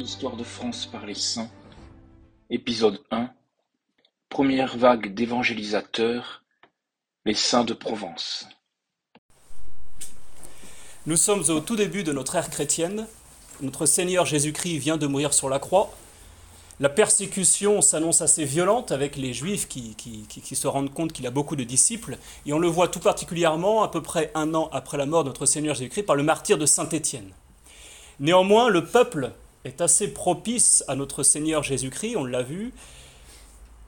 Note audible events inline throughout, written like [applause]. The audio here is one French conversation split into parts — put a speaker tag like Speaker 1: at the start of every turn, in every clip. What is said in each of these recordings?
Speaker 1: Histoire de France par les saints, épisode 1 Première vague d'évangélisateurs, les saints de Provence.
Speaker 2: Nous sommes au tout début de notre ère chrétienne. Notre Seigneur Jésus-Christ vient de mourir sur la croix. La persécution s'annonce assez violente avec les Juifs qui, qui- qui- qui se rendent compte qu'il a beaucoup de disciples. Et on le voit tout particulièrement à peu près un an après la mort de notre Seigneur Jésus-Christ par le martyr de Saint-Étienne. Néanmoins, le peuple est assez propice à notre Seigneur Jésus-Christ, on l'a vu.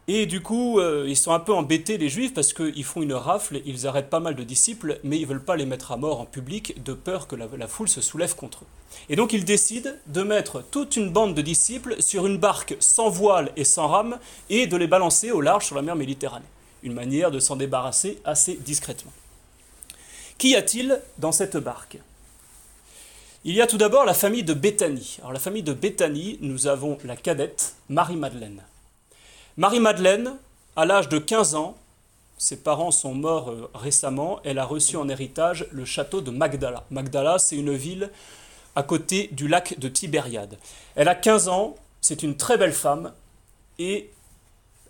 Speaker 2: Et du coup, euh, ils sont un peu embêtés, les Juifs, parce qu'ils font une rafle, ils arrêtent pas mal de disciples, mais ils veulent pas les mettre à mort en public, de peur que la, la foule se soulève contre eux. Et donc ils décident de mettre toute une bande de disciples sur une barque sans voile et sans rame, et de les balancer au large sur la mer Méditerranée. Une manière de s'en débarrasser assez discrètement. Qu'y a-t-il dans cette barque? Il y a tout d'abord la famille de Béthanie. Alors la famille de Béthanie, nous avons la cadette Marie-Madeleine. Marie-Madeleine, à l'âge de 15 ans, ses parents sont morts euh, récemment, elle a reçu en héritage le château de Magdala. Magdala, c'est une ville à côté du lac de Tibériade. Elle a 15 ans, c'est une très belle femme, et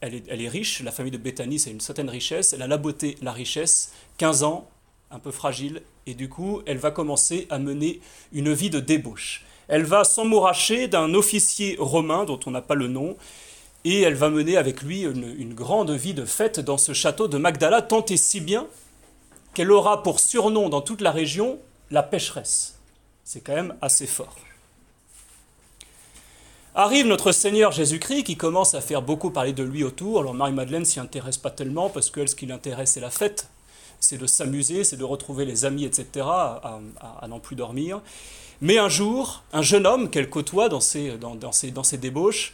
Speaker 2: elle est, elle est riche, la famille de Béthanie, c'est une certaine richesse, elle a la beauté, la richesse, 15 ans, un peu fragile, et du coup, elle va commencer à mener une vie de débauche. Elle va s'emmouracher d'un officier romain dont on n'a pas le nom, et elle va mener avec lui une, grande vie de fête dans ce château de Magdala, tant et si bien qu'elle aura pour surnom dans toute la région la pécheresse. C'est quand même assez fort. Arrive notre Seigneur Jésus-Christ qui commence à faire beaucoup parler de lui autour. Alors Marie-Madeleine s'y intéresse pas tellement parce qu'elle, ce qui l'intéresse, c'est la fête, c'est de s'amuser, c'est de retrouver les amis, etc., à, n'en plus dormir. Mais un jour, un jeune homme qu'elle côtoie dans ses, dans, dans débauches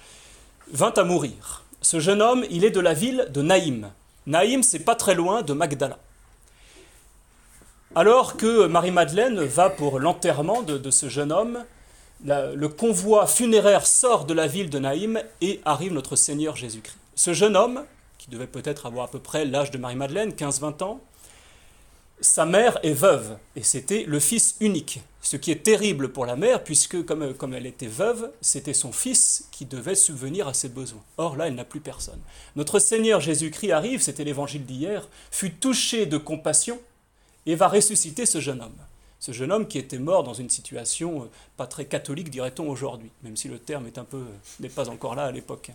Speaker 2: vint à mourir. Ce jeune homme, il est de la ville de Naïm. Naïm, c'est pas très loin de Magdala. Alors que Marie-Madeleine va pour l'enterrement de, ce jeune homme, le convoi funéraire sort de la ville de Naïm et arrive notre Seigneur Jésus-Christ. Ce jeune homme, qui devait peut-être avoir à peu près l'âge de Marie-Madeleine, 15-20 ans, sa mère est veuve, et c'était le fils unique. Ce qui est terrible pour la mère, puisque comme, elle était veuve, c'était son fils qui devait subvenir à ses besoins. Or là, elle n'a plus personne. Notre Seigneur Jésus-Christ arrive, c'était l'évangile d'hier, fut touché de compassion et va ressusciter ce jeune homme. Ce jeune homme qui était mort dans une situation euh, pas très catholique, dirait-on aujourd'hui, même si le terme euh, n'est pas encore là à l'époque.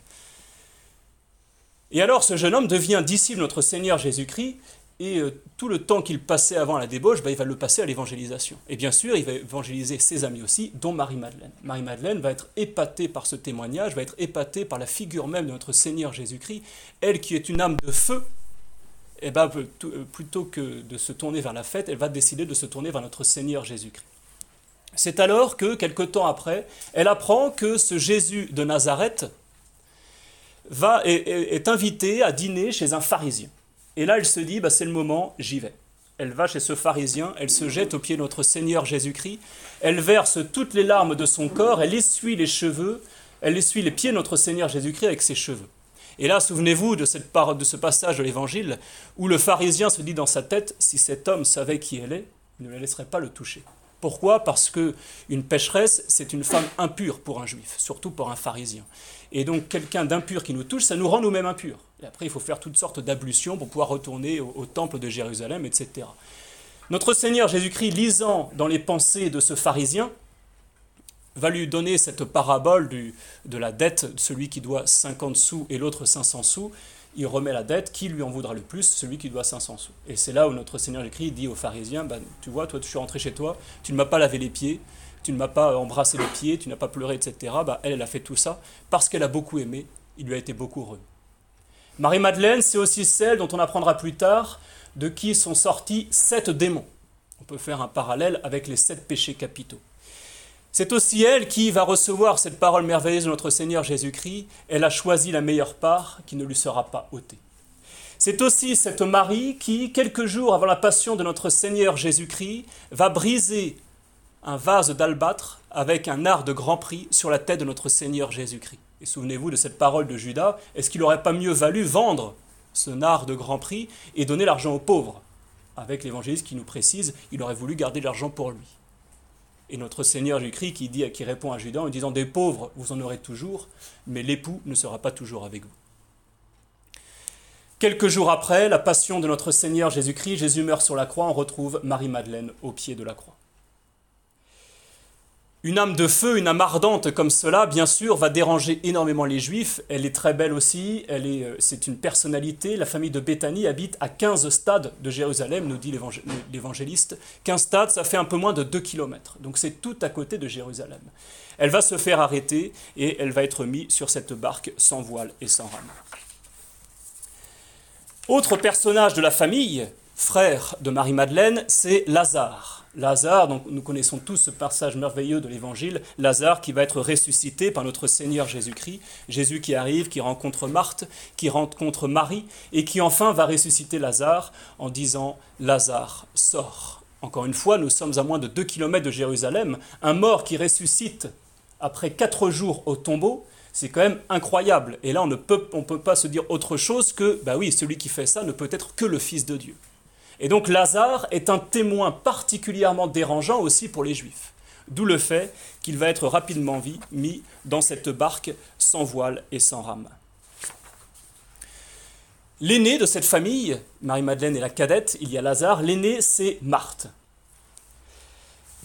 Speaker 2: Et alors ce jeune homme devient disciple de notre Seigneur Jésus-Christ, et euh, tout le temps qu'il passait avant la débauche, bah, il va le passer à l'évangélisation. Et bien sûr, il va évangéliser ses amis aussi, dont Marie-Madeleine. Marie-Madeleine va être épatée par ce témoignage, va être épatée par la figure même de notre Seigneur Jésus-Christ, elle qui est une âme de feu, eh ben, plutôt- euh, plutôt que de se tourner vers la fête, elle va décider de se tourner vers notre Seigneur Jésus-Christ. C'est alors que, quelque temps après, elle apprend que ce Jésus de Nazareth est invité à dîner chez un pharisien. Et là, elle se dit, bah, c'est le moment, j'y vais. Elle va chez ce pharisien, elle se jette aux pieds de notre Seigneur Jésus-Christ, elle verse toutes les larmes de son corps, elle essuie les cheveux, elle essuie les pieds de notre Seigneur Jésus-Christ avec ses cheveux. Et là, souvenez-vous de, de ce passage de l'Évangile où le pharisien se dit dans sa tête, si cet homme savait qui elle est, il ne la laisserait pas le toucher. Pourquoi? Parce que une pécheresse, c'est une femme impure pour un juif, surtout pour un pharisien. Et donc quelqu'un d'impur qui nous touche, ça nous rend nous-mêmes impurs. Après, il faut faire toutes sortes d'ablutions pour pouvoir retourner au, temple de Jérusalem, etc. Notre Seigneur Jésus-Christ, lisant dans les pensées de ce pharisien, va lui donner cette parabole de la dette, celui qui doit 50 sous et l'autre 500 sous. Il remet la dette, qui lui en voudra le plus? Celui qui doit 500 sous. Et c'est là où notre Seigneur Jésus-Christ dit aux pharisiens, ben, tu vois, toi, tu suis rentré chez toi, tu ne m'as pas lavé les pieds, tu ne m'as pas embrassé les pieds, tu n'as pas pleuré, etc. Ben, elle, elle a fait tout ça parce qu'elle a beaucoup aimé, il lui a été beaucoup heureux. Marie-Madeleine, c'est aussi celle dont on apprendra plus tard, de qui sont sortis sept démons. On peut faire un parallèle avec les sept péchés capitaux. C'est aussi elle qui va recevoir cette parole merveilleuse de notre Seigneur Jésus-Christ. Elle a choisi la meilleure part qui ne lui sera pas ôtée. C'est aussi cette Marie qui, quelques jours avant la passion de notre Seigneur Jésus-Christ, va briser un vase d'albâtre avec un art de grand prix sur la tête de notre Seigneur Jésus-Christ. Et souvenez-vous de cette parole de Judas, est-ce qu'il n'aurait pas mieux valu vendre ce nard de grand prix et donner l'argent aux pauvres? Avec l'évangéliste qui nous précise, il aurait voulu garder l'argent pour lui. Et notre Seigneur Jésus-Christ qui, qui répond à Judas en disant Des pauvres, vous en aurez toujours, mais l'époux ne sera pas toujours avec vous. Quelques jours après la passion de notre Seigneur Jésus-Christ, Jésus meurt sur la croix, on retrouve Marie-Madeleine au pied de la croix. Une âme de feu, une âme ardente comme cela, bien sûr, va déranger énormément les Juifs. Elle est très belle aussi, elle est, euh, c'est une personnalité. La famille de Béthanie habite à 15 stades de Jérusalem, nous dit l'évangéliste. 15 stades, ça fait un peu moins de 2 km. Donc c'est tout à côté de Jérusalem. Elle va se faire arrêter et elle va être mise sur cette barque sans voile et sans rame. Autre personnage de la famille, frère de Marie-Madeleine, c'est Lazare. Lazare, donc nous connaissons tous ce passage merveilleux de l'Évangile, Lazare qui va être ressuscité par notre Seigneur Jésus-Christ, Jésus qui arrive, qui rencontre Marthe, qui rencontre Marie, et qui enfin va ressusciter Lazare en disant Lazare, sors. Encore une fois, nous sommes à moins de 2 km de Jérusalem, un mort qui ressuscite après 4 jours au tombeau, c'est quand même incroyable. Et là, on ne peut, peut pas se dire autre chose que, bah oui, celui qui fait ça ne peut être que le Fils de Dieu. Et donc Lazare est un témoin particulièrement dérangeant aussi pour les Juifs. D'où le fait qu'il va être rapidement mis dans cette barque sans voile et sans rame. L'aîné de cette famille, Marie-Madeleine est la cadette, il y a Lazare, l'aîné c'est Marthe.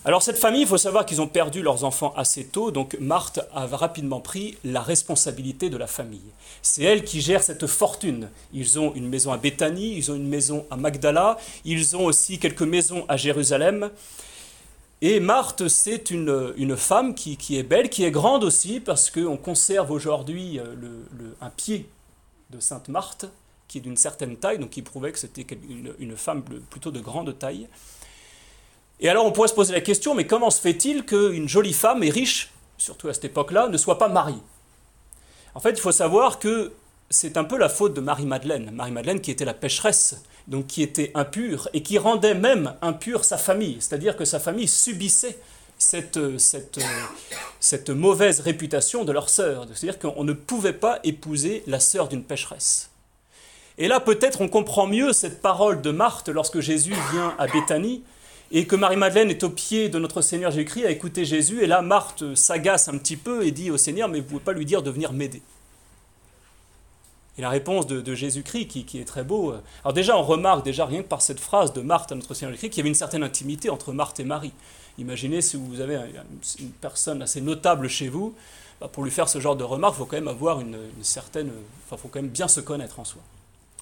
Speaker 2: Alors cette famille, il faut savoir qu'ils ont perdu leurs enfants assez tôt, donc Marthe a rapidement pris la responsabilité de la famille. C'est elle qui gère cette fortune. Ils ont une maison à Béthanie, ils ont une maison à Magdala, ils ont aussi quelques maisons à Jérusalem. Et Marthe, c'est une, une femme qui, qui, est belle, qui est grande aussi, parce qu'on conserve aujourd'hui euh, le, un pied de Sainte Marthe, qui est d'une certaine taille, donc qui prouvait que c'était une, une femme plutôt de grande taille. Et alors on pourrait se poser la question, mais comment se fait-il qu'une jolie femme et riche, surtout à cette époque-là, ne soit pas mariée En fait, il faut savoir que c'est un peu la faute de Marie-Madeleine. Marie-Madeleine qui était la pécheresse, donc qui était impure, et qui rendait même impure sa famille, c'est-à-dire que sa famille subissait cette, cette, cette mauvaise réputation de leur sœur. C'est-à-dire qu'on ne pouvait pas épouser la sœur d'une pécheresse. Et là, peut-être on comprend mieux cette parole de Marthe lorsque Jésus vient à Béthanie, et que Marie-Madeleine est au pied de notre Seigneur Jésus-Christ à écouter Jésus, et là Marthe s'agace un petit peu et dit au Seigneur, mais vous ne pouvez pas lui dire de venir m'aider. Et la réponse de, Jésus-Christ, qui, est très beau, euh, alors déjà on remarque, déjà rien que par cette phrase de Marthe à notre Seigneur Jésus-Christ, qu'il y avait une certaine intimité entre Marthe et Marie. Imaginez si vous avez une personne assez notable chez vous, bah, pour lui faire ce genre de remarque, il faut quand même avoir une, certaine... Enfin, faut quand même bien se connaître en soi.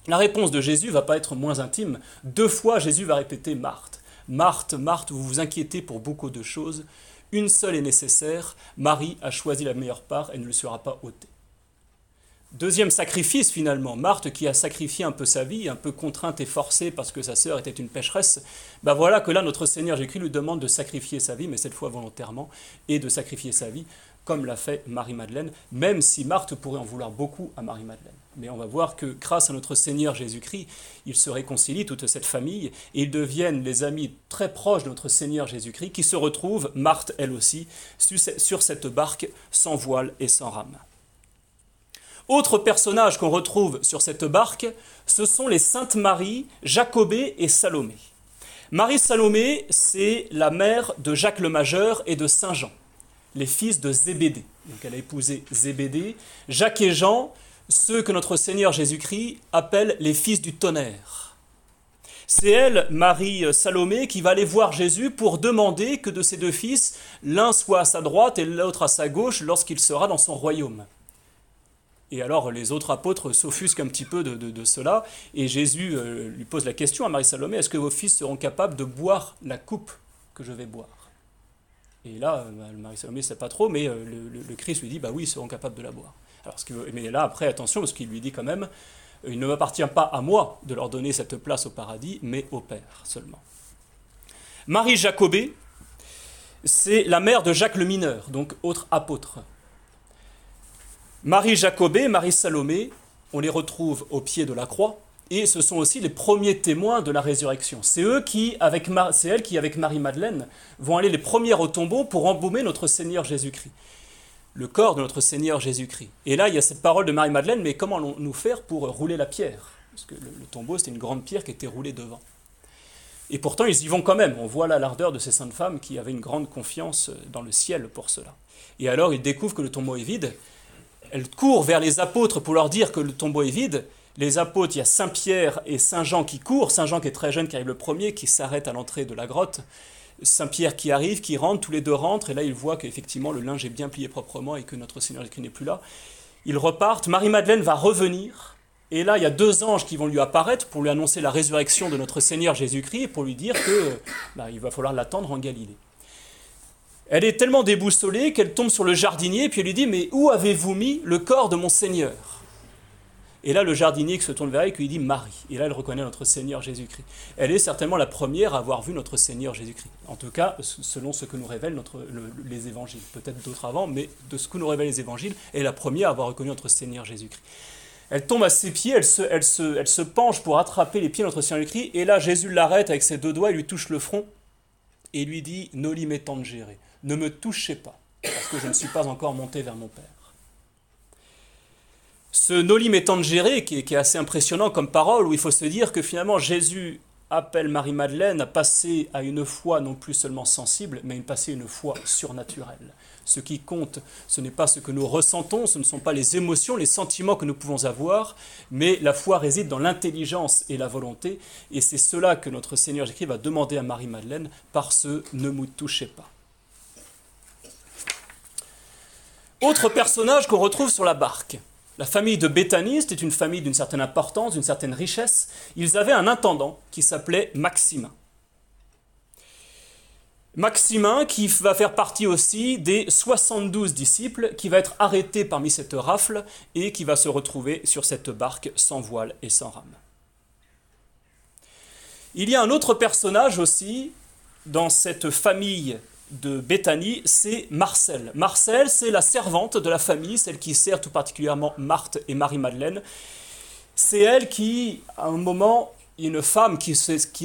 Speaker 2: La réponse de Jésus va pas être moins intime. Deux fois, Jésus va répéter Marthe. Marthe, Marthe, vous vous inquiétez pour beaucoup de choses. Une seule est nécessaire. Marie a choisi la meilleure part, elle ne lui sera pas ôtée. Deuxième sacrifice finalement, Marthe qui a sacrifié un peu sa vie, un peu contrainte et forcée parce que sa sœur était une pécheresse, ben voilà que là notre Seigneur Jésus lui demande de sacrifier sa vie, mais cette fois volontairement, et de sacrifier sa vie comme l'a fait Marie-Madeleine, même si Marthe pourrait en vouloir beaucoup à Marie-Madeleine. Mais on va voir que grâce à notre Seigneur Jésus-Christ, il se réconcilie toute cette famille et ils deviennent les amis très proches de notre Seigneur Jésus-Christ qui se retrouvent, Marthe elle aussi, sur cette barque sans voile et sans rame. Autre personnage qu'on retrouve sur cette barque, ce sont les Saintes Marie, Jacobée et Salomé. Marie Salomé, c'est la mère de Jacques le Majeur et de Saint Jean les fils de Zébédée. Donc elle a épousé Zébédée. Jacques et Jean, ceux que notre Seigneur Jésus-Christ appelle les fils du tonnerre. C'est elle, Marie Salomé, qui va aller voir Jésus pour demander que de ses deux fils, l'un soit à sa droite et l'autre à sa gauche lorsqu'il sera dans son royaume. Et alors les autres apôtres s'offusquent un petit peu de, cela, et Jésus euh, lui pose la question à Marie Salomé, est-ce que vos fils seront capables de boire la coupe que je vais boire? Et là, euh, Marie-Salomé ne sait pas trop, mais euh, le, Christ lui dit, bah oui, ils seront capables de la boire. Mais là, après, attention, parce qu'il lui dit quand même, il ne m'appartient pas à moi de leur donner cette place au paradis, mais au Père seulement. Marie Jacobée, c'est la mère de Jacques le Mineur, donc autre apôtre. Marie Jacobée, Marie Salomé, on les retrouve au pied de la croix, et ce sont aussi les premiers témoins de la résurrection. C'est eux qui, avec c'est elles qui, avec Marie-Madeleine, vont aller les premières au tombeau pour embaumer notre Seigneur Jésus-Christ. Le corps de notre Seigneur Jésus-Christ. Et là, il y a cette parole de Marie-Madeleine, mais comment nous faire pour rouler la pierre? Parce que le, tombeau, c'était une grande pierre qui était roulée devant. Et pourtant, ils y vont quand même. On voit là l'ardeur de ces saintes femmes qui avaient une grande confiance dans le ciel pour cela. Et alors, ils découvrent que le tombeau est vide. Elles courent vers les apôtres pour leur dire que le tombeau est vide. Les apôtres, il y a Saint Pierre et Saint Jean qui courent. Saint Jean qui est très jeune, qui arrive le premier, qui s'arrête à l'entrée de la grotte. Saint Pierre qui arrive, qui rentre, tous les deux rentrent, et là il voit qu'effectivement le linge est bien plié proprement et que notre Seigneur Jésus n'est plus là. Ils repartent, Marie-Madeleine va revenir, et là il y a deux anges qui vont lui apparaître pour lui annoncer la résurrection de notre Seigneur Jésus-Christ et pour lui dire que bah, il va falloir l'attendre en Galilée. Elle est tellement déboussolée qu'elle tombe sur le jardinier puis elle lui dit Mais où avez-vous mis le corps de mon Seigneur et là, le jardinier qui se tourne vers elle lui dit Marie. Et là, elle reconnaît notre Seigneur Jésus-Christ. Elle est certainement la première à avoir vu notre Seigneur Jésus-Christ. En tout cas, selon ce que nous révèlent notre, les évangiles. Peut-être d'autres avant, mais de ce que nous révèlent les évangiles, elle est la première à avoir reconnu notre Seigneur Jésus-Christ. Elle tombe à ses pieds, elle se penche pour attraper les pieds de notre Seigneur Jésus-Christ. Et là, Jésus l'arrête avec ses deux doigts, il lui touche le front et lui dit Noli me tangere, ne me touchez pas, parce que je ne suis pas encore monté vers mon Père. Ce Noli me tangere, qui est, qui est assez impressionnant comme parole, où il faut se dire que finalement Jésus appelle Marie-Madeleine à passer à une foi non plus seulement sensible, mais à passer une foi surnaturelle. Ce qui compte, ce n'est pas ce que nous ressentons, ce ne sont pas les émotions, les sentiments que nous pouvons avoir, mais la foi réside dans l'intelligence et la volonté, et c'est cela que notre Seigneur Jésus va demander à Marie-Madeleine par ce ne me touchez pas. Autre personnage qu'on retrouve sur la barque. La famille de Béthanie, c'était une famille d'une certaine importance, d'une certaine richesse. Ils avaient un intendant qui s'appelait Maximin. Maximin qui va faire partie aussi des 72 disciples, qui va être arrêté parmi cette rafle et qui va se retrouver sur cette barque sans voile et sans rame. Il y a un autre personnage aussi dans cette famille de Béthanie, c'est Marcel. Marcel, c'est la servante de la famille, celle qui sert tout particulièrement Marthe et Marie-Madeleine. C'est elle qui, à un moment, une femme qui,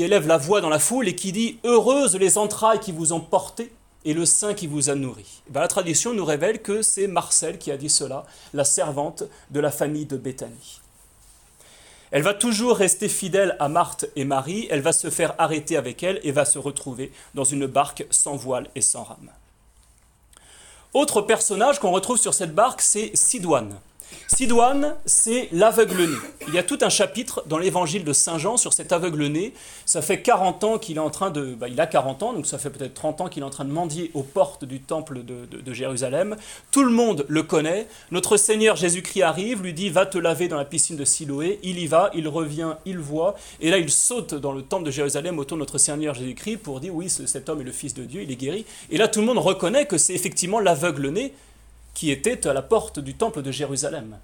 Speaker 2: élève la voix dans la foule et qui dit Heureuses les entrailles qui vous ont porté et le sein qui vous a nourri. Ben, la tradition nous révèle que c'est Marcel qui a dit cela, la servante de la famille de Béthanie. Elle va toujours rester fidèle à Marthe et Marie, elle va se faire arrêter avec elle et va se retrouver dans une barque sans voile et sans rame. Autre personnage qu'on retrouve sur cette barque, c'est Sidoine. Sidoine, c'est l'aveugle-né. Il y a tout un chapitre dans l'évangile de Saint Jean sur cet aveugle-né. Ça fait 40 ans qu'il est en train de. Bah, il a 40 ans, donc ça fait peut-être 30 ans qu'il est en train de mendier aux portes du temple de, Jérusalem. Tout le monde le connaît. Notre Seigneur Jésus-Christ arrive, lui dit Va te laver dans la piscine de Siloé. Il y va, il revient, il voit. Et là, il saute dans le temple de Jérusalem autour de notre Seigneur Jésus-Christ pour dire Oui, cet homme est le Fils de Dieu, il est guéri. Et là, tout le monde reconnaît que c'est effectivement l'aveugle-né qui était à la porte du temple de Jérusalem.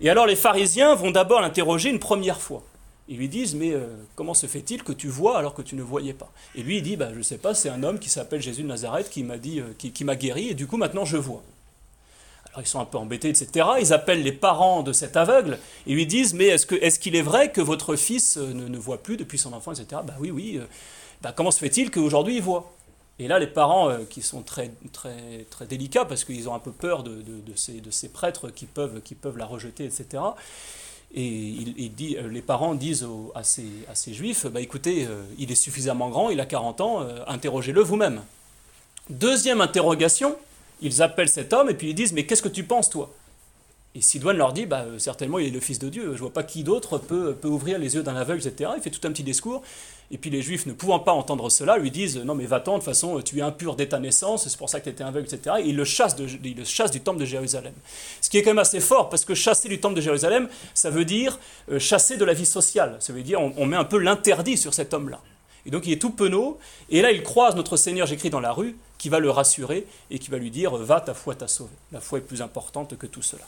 Speaker 2: Et alors les pharisiens vont d'abord l'interroger une première fois. Ils lui disent, mais euh, comment se fait-il que tu vois alors que tu ne voyais pas? Et lui, il dit, bah, je ne sais pas, c'est un homme qui s'appelle Jésus de Nazareth qui m'a dit, euh, qui, m'a guéri, et du coup maintenant je vois. Alors ils sont un peu embêtés, etc. Ils appellent les parents de cet aveugle et lui disent, mais est-ce, qu'il est vrai que votre fils euh, ne, ne, voit plus depuis son enfant, etc. Bah oui, oui. bah, comment se fait-il qu'aujourd'hui il voit? Et là, les parents, euh, qui sont très, délicats, parce qu'ils ont un peu peur de, ces, prêtres qui peuvent, la rejeter, etc. Et euh, les parents disent à, ces, à, ces, juifs, bah, écoutez, euh, il est suffisamment grand, il a 40 ans, interrogez-le vous-même. Deuxième interrogation, ils appellent cet homme et puis ils disent, mais qu'est-ce que tu penses, toi? Et Sidoine leur dit, bah, certainement, il est le Fils de Dieu. Je vois pas qui d'autre peut, ouvrir les yeux d'un aveugle, etc. Il fait tout un petit discours. Et puis les Juifs, ne pouvant pas entendre cela, lui disent, non mais va-t'en, de toute façon, tu es impur dès ta naissance, c'est pour ça que tu étais aveugle, etc. Et ils le chassent du temple de Jérusalem. Ce qui est quand même assez fort, parce que chasser du temple de Jérusalem, ça veut dire euh, chasser de la vie sociale. Ça veut dire, on, on met un peu l'interdit sur cet homme-là. Et donc il est tout penaud, et là il croise notre Seigneur, j'écris dans la rue, qui va le rassurer et qui va lui dire, va, ta foi t'a sauvé. La foi est plus importante que tout cela.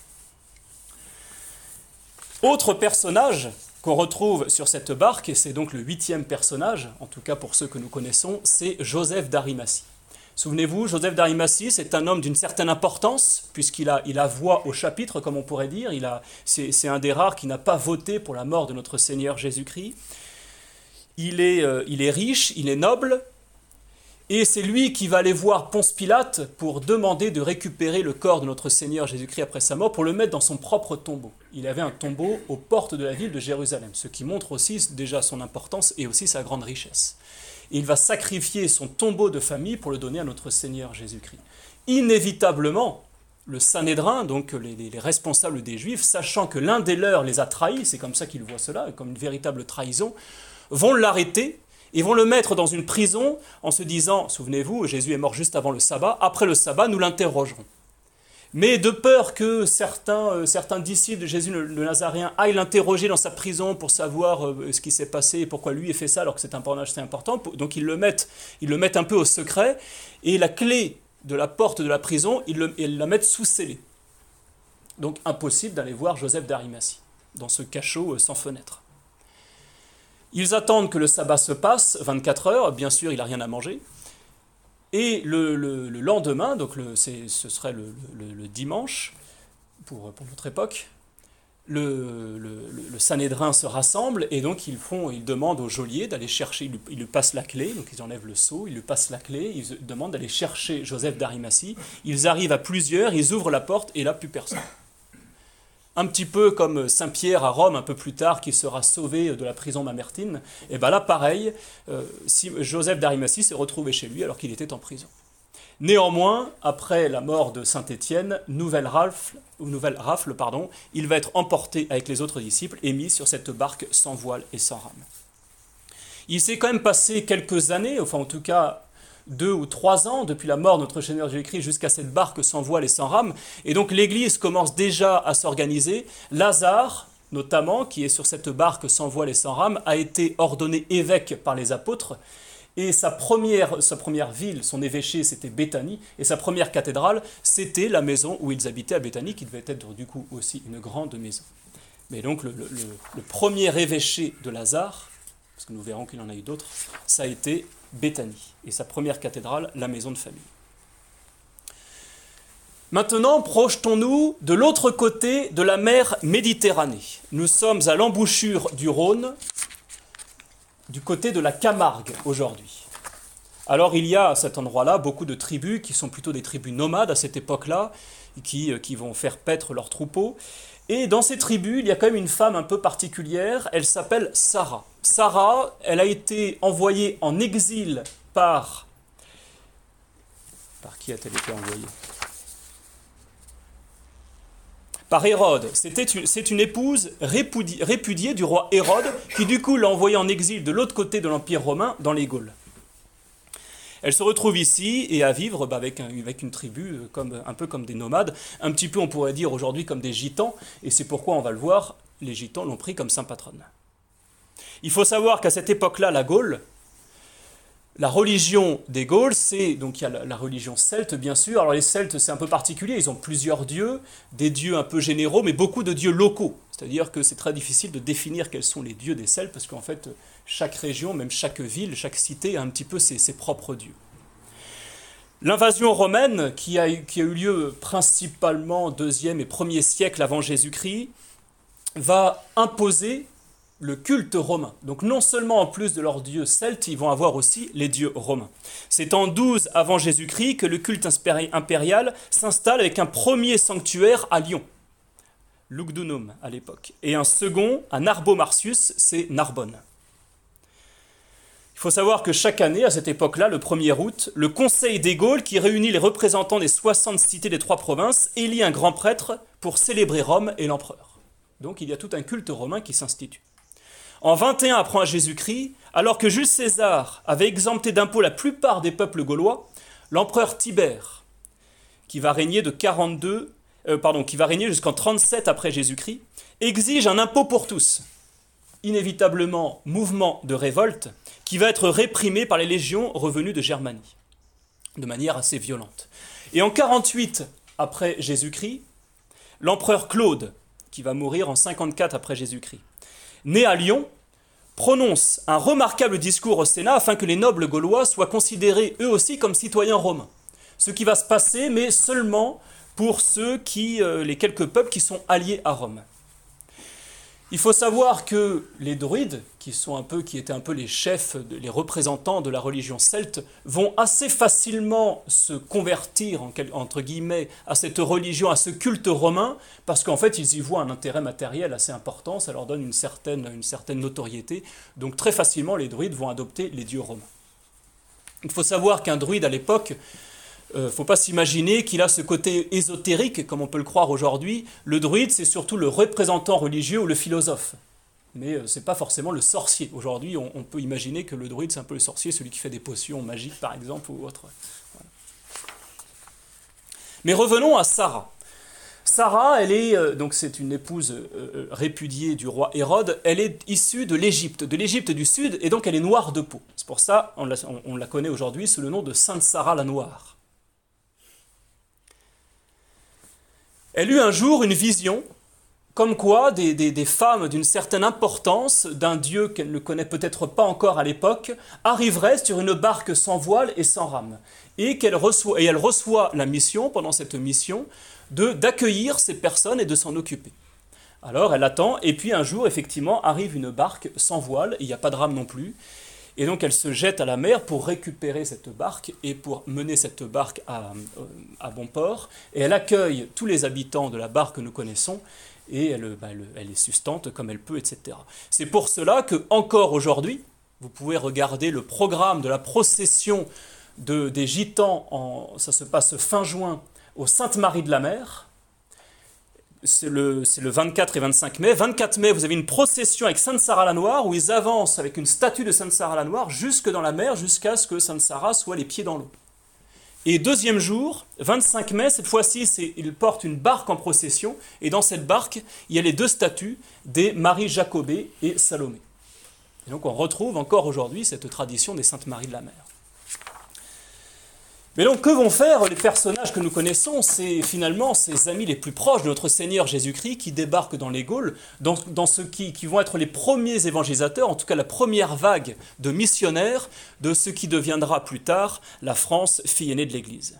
Speaker 2: Autre personnage qu'on retrouve sur cette barque, et c'est donc le huitième personnage, en tout cas pour ceux que nous connaissons, c'est Joseph d'Arimathie. Souvenez-vous, Joseph d'Arimathie, c'est un homme d'une certaine importance, puisqu'il a, il voix au chapitre, comme on pourrait dire. Il c'est, un des rares qui n'a pas voté pour la mort de notre Seigneur Jésus-Christ. Il est, euh, il est riche, il est noble, Et c'est lui qui va aller voir Ponce Pilate pour demander de récupérer le corps de notre Seigneur Jésus-Christ après sa mort pour le mettre dans son propre tombeau. Il avait un tombeau aux portes de la ville de Jérusalem, ce qui montre aussi déjà son importance et aussi sa grande richesse. Et il va sacrifier son tombeau de famille pour le donner à notre Seigneur Jésus-Christ. Inévitablement, le Sanhédrin, donc les, les, responsables des Juifs, sachant que l'un des leurs les a trahis, c'est comme ça qu'ils voient cela, comme une véritable trahison, vont l'arrêter et vont le mettre dans une prison en se disant, souvenez-vous, Jésus est mort juste avant le sabbat, après le sabbat, nous l'interrogerons. Mais de peur que certains, euh, disciples de Jésus le, Nazaréen aillent l'interroger dans sa prison pour savoir euh, ce qui s'est passé et pourquoi lui a fait ça alors que c'est un pornage assez important, donc ils le, mettent, ils un peu au secret, et la clé de la porte de la prison, ils, ils la mettent sous scellé. Donc impossible d'aller voir Joseph d'Arimathie, dans ce cachot euh, sans fenêtre. Ils attendent que le sabbat se passe, 24 heures, bien sûr, il n'a rien à manger. Et le, lendemain, donc ce serait le, dimanche, pour, notre époque, le, le, Sanhédrin se rassemble et donc ils font, ils demandent au geôlier d'aller chercher, ils, lui passent la clé, donc ils enlèvent le sceau, ils lui passent la clé, ils demandent d'aller chercher Joseph d'Arimathie. Ils arrivent à plusieurs, ils ouvrent la porte et là plus personne un petit peu comme Saint Pierre à Rome un peu plus tard qui sera sauvé de la prison Mamertine, et bien là pareil, euh, Joseph d'Arimathie s'est retrouvé chez lui alors qu'il était en prison. Néanmoins, après la mort de Saint Étienne, nouvelle rafle, rafle pardon, il va être emporté avec les autres disciples et mis sur cette barque sans voile et sans rame. Il s'est quand même passé quelques années, enfin en tout cas deux ou trois ans depuis la mort de notre Seigneur Jésus-Christ jusqu'à cette barque sans voile et sans rame. Et donc l'Église commence déjà à s'organiser. Lazare, notamment, qui est sur cette barque sans voile et sans rame, a été ordonné évêque par les apôtres. Et sa première, sa première ville, son évêché, c'était Béthanie. Et sa première cathédrale, c'était la maison où ils habitaient à Béthanie, qui devait être du coup aussi une grande maison. Mais donc le, le premier évêché de Lazare, parce que nous verrons qu'il en a eu d'autres, ça a été Béthanie, et sa première cathédrale, la maison de famille. Maintenant, projetons-nous de l'autre côté de la mer Méditerranée. Nous sommes à l'embouchure du Rhône, du côté de la Camargue aujourd'hui. Alors il y a à cet endroit-là beaucoup de tribus qui sont plutôt des tribus nomades à cette époque-là, qui, euh, qui vont faire paître leurs troupeaux. Et dans ces tribus, il y a quand même une femme un peu particulière, elle s'appelle Sarah. Sarah, elle a été envoyée en exil par... Par qui a-t-elle été envoyée? Par Hérode. C'est une épouse répudiée du roi Hérode, qui du coup l'a envoyée en exil de l'autre côté de l'Empire romain, dans les Gaules. Elle se retrouve ici et à vivre bah, avec, une tribu euh, un peu comme des nomades, un petit peu on pourrait dire aujourd'hui comme des gitans, et c'est pourquoi on va le voir, les gitans l'ont pris comme saint patronne. Il faut savoir qu'à cette époque-là, la Gaule, la religion des Gaules, c'est donc il y a la, religion celte bien sûr. Alors les Celtes c'est un peu particulier, ils ont plusieurs dieux, des dieux un peu généraux, mais beaucoup de dieux locaux. C'est-à-dire que c'est très difficile de définir quels sont les dieux des Celtes parce qu'en fait chaque région, même chaque ville, chaque cité a un petit peu ses, propres dieux. L'invasion romaine, qui a, qui a, eu lieu principalement deuxième et premier siècle avant Jésus-Christ, va imposer le culte romain. Donc non seulement en plus de leurs dieux celtes, ils vont avoir aussi les dieux romains. C'est en 12 avant Jésus-Christ que le culte impérial s'installe avec un premier sanctuaire à Lyon, Lugdunum à l'époque, et un second à Narbo Marcius, c'est Narbonne. Il faut savoir que chaque année, à cette époque-là, le 1er août, le Conseil des Gaules, qui réunit les représentants des 60 cités des trois provinces, élit un grand prêtre pour célébrer Rome et l'empereur. Donc il y a tout un culte romain qui s'institue. En 21 après Jésus-Christ, alors que Jules César avait exempté d'impôts la plupart des peuples gaulois, l'empereur Tibère, qui va régner de 42, euh, pardon, qui va régner jusqu'en 37 après Jésus-Christ, exige un impôt pour tous. Inévitablement, mouvement de révolte qui va être réprimé par les légions revenues de Germanie, de manière assez violente. Et en 48 après Jésus-Christ, l'empereur Claude, qui va mourir en 54 après Jésus-Christ, né à Lyon, prononce un remarquable discours au Sénat afin que les nobles gaulois soient considérés eux aussi comme citoyens romains. Ce qui va se passer, mais seulement pour ceux qui, euh, les quelques peuples qui sont alliés à Rome. Il faut savoir que les druides, qui, sont un peu, qui étaient un peu les chefs, les représentants de la religion celte, vont assez facilement se convertir, entre guillemets, à cette religion, à ce culte romain, parce qu'en fait, ils y voient un intérêt matériel assez important, ça leur donne une certaine, une certaine notoriété. Donc très facilement, les druides vont adopter les dieux romains. Il faut savoir qu'un druide à l'époque ne euh, faut pas s'imaginer qu'il a ce côté ésotérique, comme on peut le croire aujourd'hui. Le druide, c'est surtout le représentant religieux ou le philosophe. Mais euh, ce n'est pas forcément le sorcier. Aujourd'hui, on, peut imaginer que le druide, c'est un peu le sorcier, celui qui fait des potions magiques, par exemple, ou autre. Mais revenons à Sarah. Sarah, elle est euh, donc c'est une épouse répudiée du roi Hérode. Elle est issue de l'Égypte, de l'Égypte du sud, et donc elle est noire de peau. C'est pour ça on on la connaît aujourd'hui sous le nom de Sainte Sarah la Noire. Elle eut un jour une vision, comme quoi des, femmes d'une certaine importance, d'un dieu qu'elle ne connaît peut-être pas encore à l'époque, arriveraient sur une barque sans voile et sans rame. Et, qu'elle reçoit, et elle reçoit la mission, pendant cette mission, de d'accueillir ces personnes et de s'en occuper. Alors elle attend, et puis un jour, effectivement, arrive une barque sans voile, il n'y a pas de rame non plus, et donc elle se jette à la mer pour récupérer cette barque et pour mener cette barque à, euh, bon port. Et elle accueille tous les habitants de la barque que nous connaissons et bah, elle, elle, les sustente comme elle peut, etc. C'est pour cela que encore aujourd'hui, vous pouvez regarder le programme de la procession de, des gitans, en, ça se passe fin juin au Sainte-Marie de la Mer, c'est le, le, 24 et 25 mai. 24 mai, vous avez une procession avec Sainte Sarah la Noire où ils avancent avec une statue de Sainte Sarah la Noire jusque dans la mer jusqu'à ce que Sainte Sarah soit les pieds dans l'eau. Et deuxième jour, 25 mai, cette fois-ci, ils portent une barque en procession et dans cette barque, il y a les deux statues des Marie Jacobée et Salomé. Et donc on retrouve encore aujourd'hui cette tradition des Saintes Maries de la Mer. Mais donc, que vont faire les personnages que nous connaissons? C'est finalement ces amis les plus proches de notre Seigneur Jésus-Christ qui débarquent dans les Gaules, dans, ceux qui, vont être les premiers évangélisateurs, en tout cas la première vague de missionnaires de ce qui deviendra plus tard la France, fille aînée de l'Église.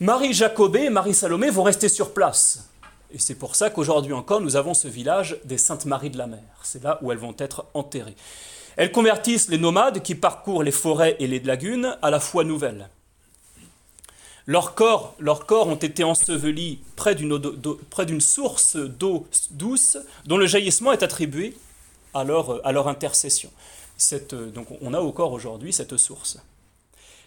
Speaker 2: Marie Jacobé et Marie Salomé vont rester sur place. Et c'est pour ça qu'aujourd'hui encore, nous avons ce village des Saintes Maries de la Mer. C'est là où elles vont être enterrées. Elles convertissent les nomades qui parcourent les forêts et les lagunes à la foi nouvelle. Leurs corps, ont été ensevelis près d'une source d'eau douce dont le jaillissement est attribué à leur, intercession. Donc on a au corps aujourd'hui cette source.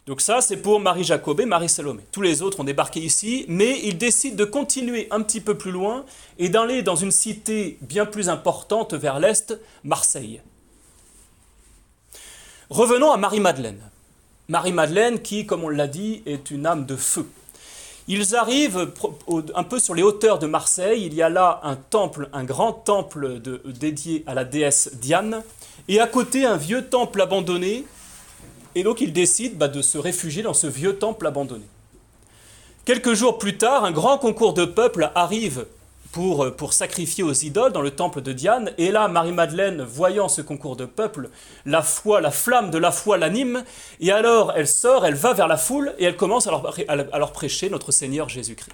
Speaker 2: Donc ça, c'est pour Marie Jacobé, Marie Salomé. Tous les autres ont débarqué ici, mais ils décident de continuer un petit peu plus loin et d'aller dans une cité bien plus importante vers l'est, Marseille. Revenons à Marie-Madeleine. Marie-Madeleine qui, comme on l'a dit, est une âme de feu. Ils arrivent un peu sur les hauteurs de Marseille. Il y a là un temple, un grand temple dédié à la déesse Diane, et à côté un vieux temple abandonné. Et donc ils décident bah, de se réfugier dans ce vieux temple abandonné. Quelques jours plus tard, un grand concours de peuple arrive pour, pour sacrifier aux idoles dans le temple de Diane. Et là, Marie-Madeleine, voyant ce concours de peuple, la foi, la flamme de la foi l'anime. Et alors, elle sort, elle va vers la foule et elle commence à leur, à leur prêcher notre Seigneur Jésus-Christ.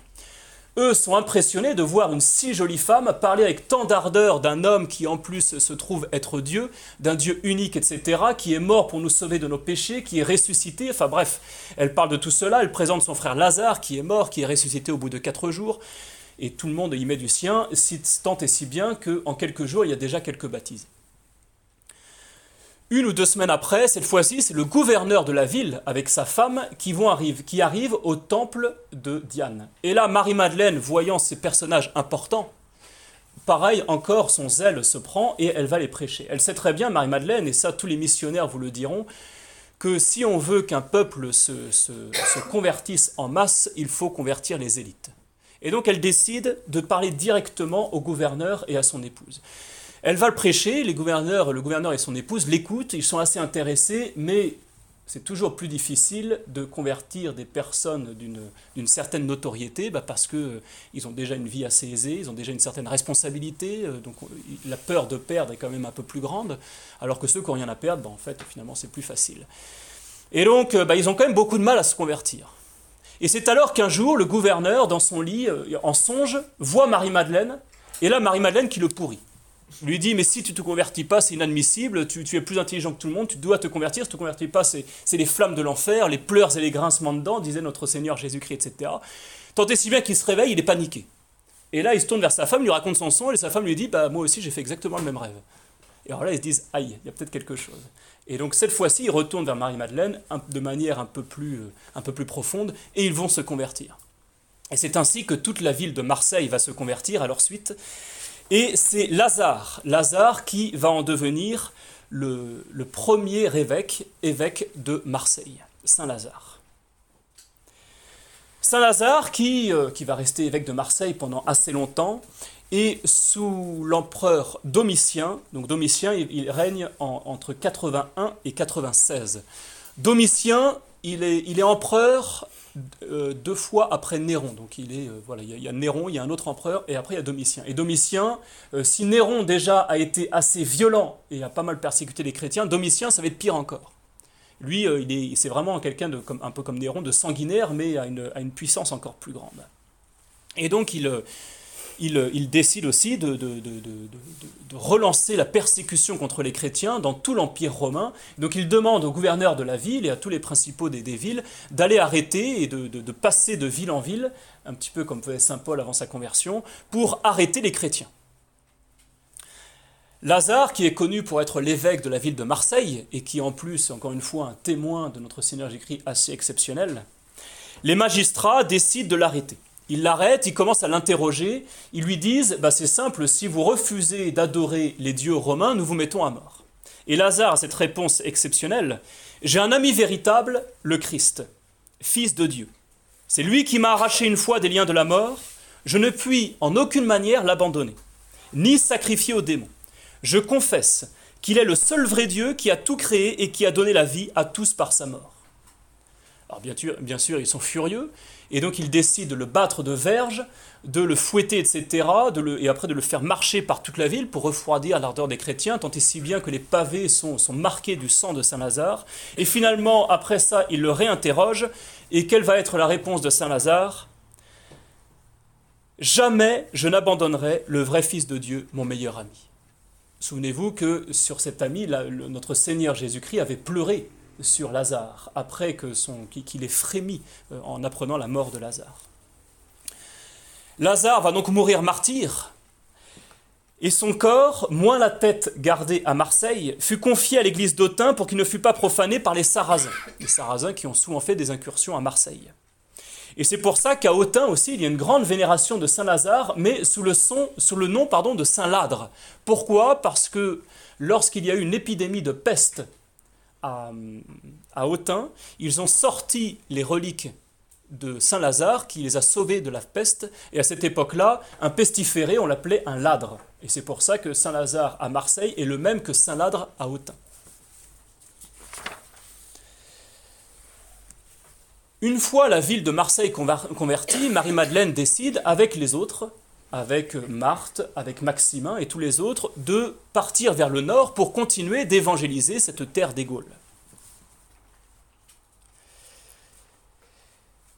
Speaker 2: Eux sont impressionnés de voir une si jolie femme parler avec tant d'ardeur d'un homme qui en plus se trouve être Dieu, d'un Dieu unique, etc., qui est mort pour nous sauver de nos péchés, qui est ressuscité. Enfin bref, elle parle de tout cela, elle présente son frère Lazare qui est mort, qui est ressuscité au bout de quatre jours et tout le monde y met du sien, tant et si bien qu'en quelques jours, il y a déjà quelques baptisés. Une ou deux semaines après, cette fois-ci, c'est le gouverneur de la ville avec sa femme qui, arrive, au temple de Diane. Et là, Marie-Madeleine, voyant ces personnages importants, pareil, encore, son zèle se prend et elle va les prêcher. Elle sait très bien, Marie-Madeleine, et ça tous les missionnaires vous le diront, que si on veut qu'un peuple se convertisse en masse, il faut convertir les élites. Et donc elle décide de parler directement au gouverneur et à son épouse. Elle va le prêcher, les gouverneurs, le gouverneur et son épouse l'écoutent, ils sont assez intéressés, mais c'est toujours plus difficile de convertir des personnes d'une certaine notoriété bah parce qu'ils euh, ont déjà une vie assez aisée, ils ont déjà une certaine responsabilité, euh, donc la peur de perdre est quand même un peu plus grande, alors que ceux qui n'ont rien à perdre, bah, en fait, finalement, c'est plus facile. Et donc, euh, bah, ils ont quand même beaucoup de mal à se convertir. Et c'est alors qu'un jour, le gouverneur, dans son lit, euh, en songe, voit Marie-Madeleine Et là, Marie-Madeleine qui le pourrit. Lui dit, mais si tu ne te convertis pas, c'est inadmissible, tu, es plus intelligent que tout le monde, tu dois te convertir, si tu ne te convertis pas, c'est les flammes de l'enfer, les pleurs et les grincements de disait notre Seigneur Jésus-Christ, etc. Tant et si bien qu'il se réveille, il est paniqué. Et là, il se tourne vers sa femme, lui raconte son son, et sa femme lui dit, bah moi aussi j'ai fait exactement le même rêve. Et alors là, ils se disent, aïe, il y a peut-être quelque chose. Et donc cette fois-ci, ils retournent vers Marie-Madeleine de manière un peu, plus, euh, un peu plus profonde, et ils vont se convertir. Et c'est ainsi que toute la ville de Marseille va se convertir à leur suite. Et c'est Lazare, Lazare qui va en devenir le, premier évêque, évêque de Marseille, Saint Lazare. Saint Lazare qui, euh, qui va rester évêque de Marseille pendant assez longtemps, et sous l'empereur Domitien, donc Domitien, il, règne entre 81 et 96. Domitien, il est, il est empereur euh, deux fois après Néron. Donc il est, euh, voilà, il y, a, Néron, il y a un autre empereur, et après il y a Domitien. Et Domitien, euh, si Néron déjà a été assez violent et a pas mal persécuté les chrétiens, Domitien, ça va être pire encore. Lui, il c'est vraiment quelqu'un de, comme, un peu comme Néron, de sanguinaire, mais à une, à une puissance encore plus grande. Et donc il il, décide aussi de, relancer la persécution contre les chrétiens dans tout l'Empire romain. Donc il demande au gouverneur de la ville et à tous les principaux des, villes d'aller arrêter et de, passer de ville en ville, un petit peu comme faisait Saint Paul avant sa conversion, pour arrêter les chrétiens. Lazare, qui est connu pour être l'évêque de la ville de Marseille, et qui en plus, encore une fois, un témoin de notre Seigneur Jésus-Christ assez exceptionnel, les magistrats décident de l'arrêter. Ils l'arrêtent, ils commencent à l'interroger, ils lui disent bah, C'est simple, si vous refusez d'adorer les dieux romains, nous vous mettons à mort. Et Lazare a cette réponse exceptionnelle J'ai un ami véritable, le Christ, fils de Dieu. C'est lui qui m'a arraché une fois des liens de la mort. Je ne puis en aucune manière l'abandonner, ni sacrifier aux démons. Je confesse qu'il est le seul vrai Dieu qui a tout créé et qui a donné la vie à tous par sa mort. Alors bien sûr, bien sûr ils sont furieux, et donc il décide de le battre de verge, de le fouetter, etc., et après de le faire marcher par toute la ville pour refroidir l'ardeur des chrétiens, tant et si bien que les pavés sont, sont marqués du sang de Saint Lazare. Et finalement, après ça, il le réinterroge, et quelle va être la réponse de Saint Lazare? Jamais je n'abandonnerai le vrai Fils de Dieu, mon meilleur ami. Souvenez-vous que sur cet ami, notre Seigneur Jésus-Christ avait pleuré sur Lazare, après qu'il ait frémi euh, en apprenant la mort de Lazare. Lazare va donc mourir martyr, et son corps, moins la tête gardée à Marseille, fut confié à l'église d'Autun pour qu'il ne fût pas profané par les Sarrasins, les Sarrasins qui ont souvent fait des incursions à Marseille. Et c'est pour ça qu'à Autun aussi, il y a une grande vénération de Saint Lazare, mais sous le, son, sous le nom pardon, de Saint Ladre. Pourquoi? Parce que lorsqu'il y a eu une épidémie de peste à, Autun, ils ont sorti les reliques de Saint Lazare qui les a sauvés de la peste. Et à cette époque-là, un pestiféré, on l'appelait un ladre. Et c'est pour ça que Saint Lazare à Marseille est le même que Saint Ladre à Autun. Une fois la ville de Marseille convertie, Marie-Madeleine décide, avec les autres, avec Marthe, avec Maximin et tous les autres, de partir vers le nord pour continuer d'évangéliser cette terre des Gaules.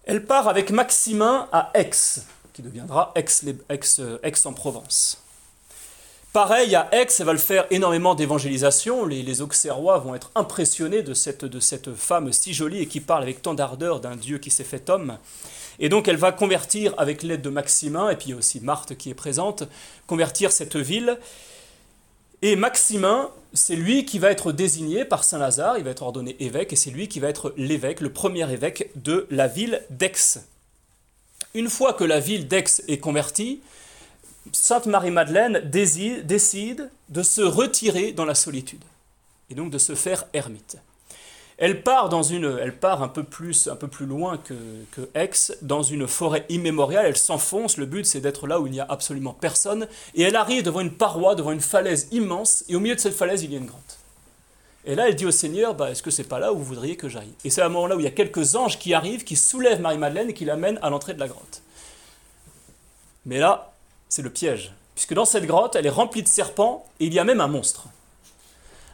Speaker 2: Elle part avec Maximin à Aix, qui deviendra Aix-en-Provence. Pareil, à Aix, elle va le faire énormément d'évangélisation. Les, les, Auxerrois vont être impressionnés de cette, de cette femme si jolie et qui parle avec tant d'ardeur d'un Dieu qui s'est fait homme. Et donc elle va convertir avec l'aide de Maximin, et puis aussi Marthe qui est présente, convertir cette ville. Et Maximin, c'est lui qui va être désigné par Saint Lazare, il va être ordonné évêque, et c'est lui qui va être l'évêque, le premier évêque de la ville d'Aix. Une fois que la ville d'Aix est convertie, Sainte Marie-Madeleine décide de se retirer dans la solitude, et donc de se faire ermite. Elle part, dans une, elle part un, peu plus, un peu plus loin que, que Aix, dans une forêt immémoriale, elle s'enfonce, le but c'est d'être là où il n'y a absolument personne, et elle arrive devant une paroi, devant une falaise immense, et au milieu de cette falaise il y a une grotte. Et là elle dit au Seigneur, bah, est-ce que c'est pas là où vous voudriez que j'aille? Et c'est à un moment là où il y a quelques anges qui arrivent, qui soulèvent Marie-Madeleine et qui l'amènent à l'entrée de la grotte. Mais là, c'est le piège, puisque dans cette grotte, elle est remplie de serpents, et il y a même un monstre.